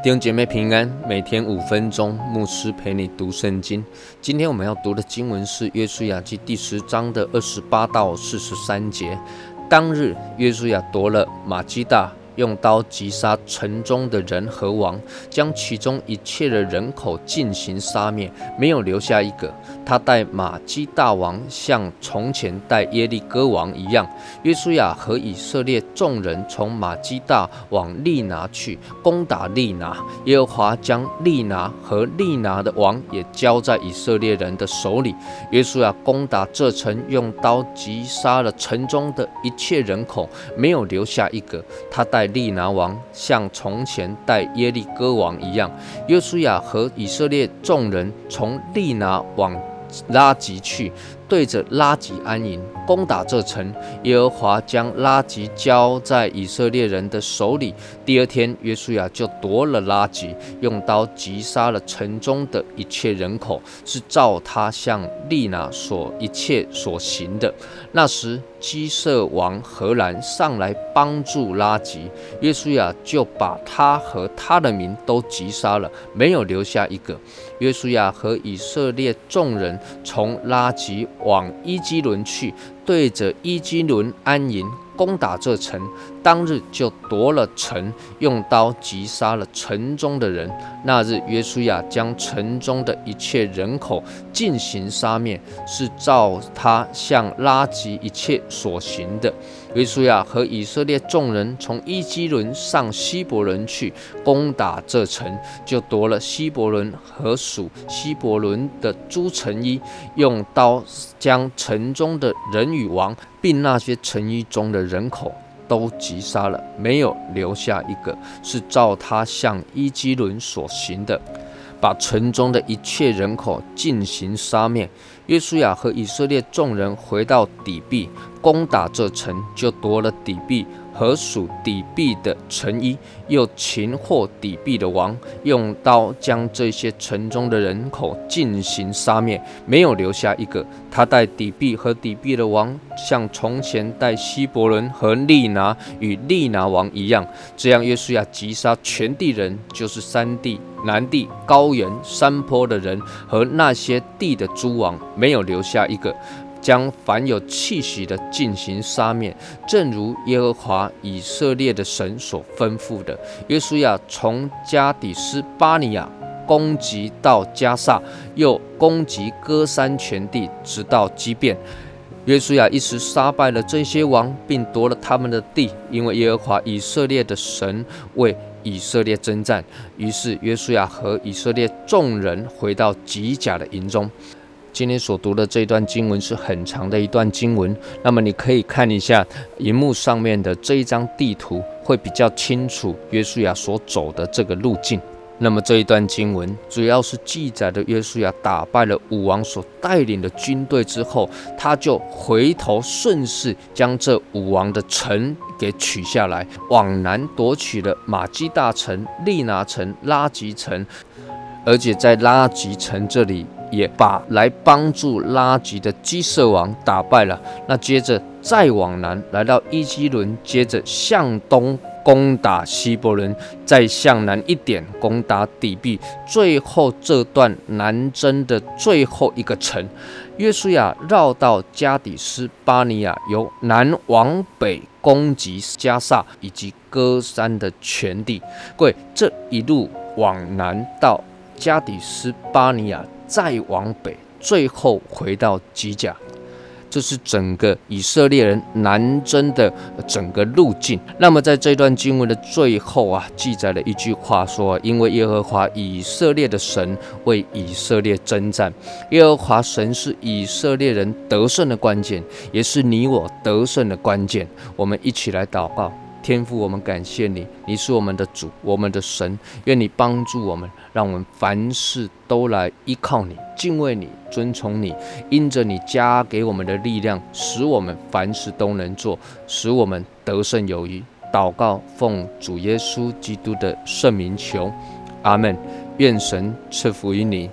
弟兄姐妹平安，每天五分钟，牧师陪你读圣经。今天我们要读的经文是《约书亚记》第十章的二十八到四十三节。当日，约书亚夺了马基大。用刀击杀城中的人和王，将其中一切的人口进行杀灭，没有留下一个。他带马基大王像从前带耶利哥王一样。约书亚和以色列众人从马基大往利拿去，攻打利拿。耶和华将利拿和利拿的王也交在以色列人的手里。约书亚攻打这城，用刀击杀了城中的一切人口，没有留下一个。他带。利拿王像从前带耶利哥王一样，约书亚和以色列众人从利拿往拉吉去。对着拉吉安营，攻打这城。耶和华将拉吉交在以色列人的手里。第二天，约书亚就夺了拉吉，用刀击杀了城中的一切人口，是照他向利拿所一切所行的。那时，基色王荷兰上来帮助拉吉，约书亚就把他和他的民都击杀了，没有留下一个。约书亚和以色列众人从拉吉。往伊基伦去，对着伊基伦安营，攻打这城。当日就夺了城，用刀击杀了城中的人。那日，约书亚将城中的一切人口进行杀灭，是照他向拉吉一切所行的。约书亚和以色列众人从伊基伦上希伯伦去攻打这城，就夺了希伯伦和属希伯伦的诸城邑，用刀将城中的人与王，并那些城邑中的人口。都击杀了，没有留下一个，是照他向伊基伦所行的，把城中的一切人口进行杀灭。约书亚和以色列众人回到底壁，攻打这城，就夺了底壁。和属底壁的城邑，又擒获底壁的王，用刀将这些城中的人口进行杀灭，没有留下一个。他带底壁和底壁的王，像从前带希伯伦和利拿与利拿王一样。这样，约书亚击杀全地人，就是山地、南地、高原、山坡的人和那些地的诸王，没有留下一个。将凡有气息的进行杀灭，正如耶和华以色列的神所吩咐的。约书亚从加底斯巴尼亚攻击到加萨，又攻击哥山全地，直到基变。约书亚一时杀败了这些王，并夺了他们的地，因为耶和华以色列的神为以色列征战。于是约书亚和以色列众人回到吉甲的营中。今天所读的这段经文是很长的一段经文，那么你可以看一下荧幕上面的这一张地图，会比较清楚约书亚所走的这个路径。那么这一段经文主要是记载的约书亚打败了武王所带领的军队之后，他就回头顺势将这武王的城给取下来，往南夺取了马基大城、利拿城、拉吉城，而且在拉吉城这里。也把来帮助拉吉的基色王打败了。那接着再往南，来到伊基伦，接着向东攻打希伯伦，再向南一点攻打底壁。最后这段南征的最后一个城，约书亚绕到加底斯巴尼亚，由南往北攻击加萨以及歌山的全地。各位，这一路往南到加底斯巴尼亚。再往北，最后回到吉甲，这是整个以色列人南征的整个路径。那么，在这段经文的最后啊，记载了一句话说：“因为耶和华以色列的神为以色列征战，耶和华神是以色列人得胜的关键，也是你我得胜的关键。”我们一起来祷告。天父，我们感谢你，你是我们的主，我们的神。愿你帮助我们，让我们凡事都来依靠你，敬畏你，尊崇你，因着你加给我们的力量，使我们凡事都能做，使我们得胜有余。祷告，奉主耶稣基督的圣名求，阿门。愿神赐福于你。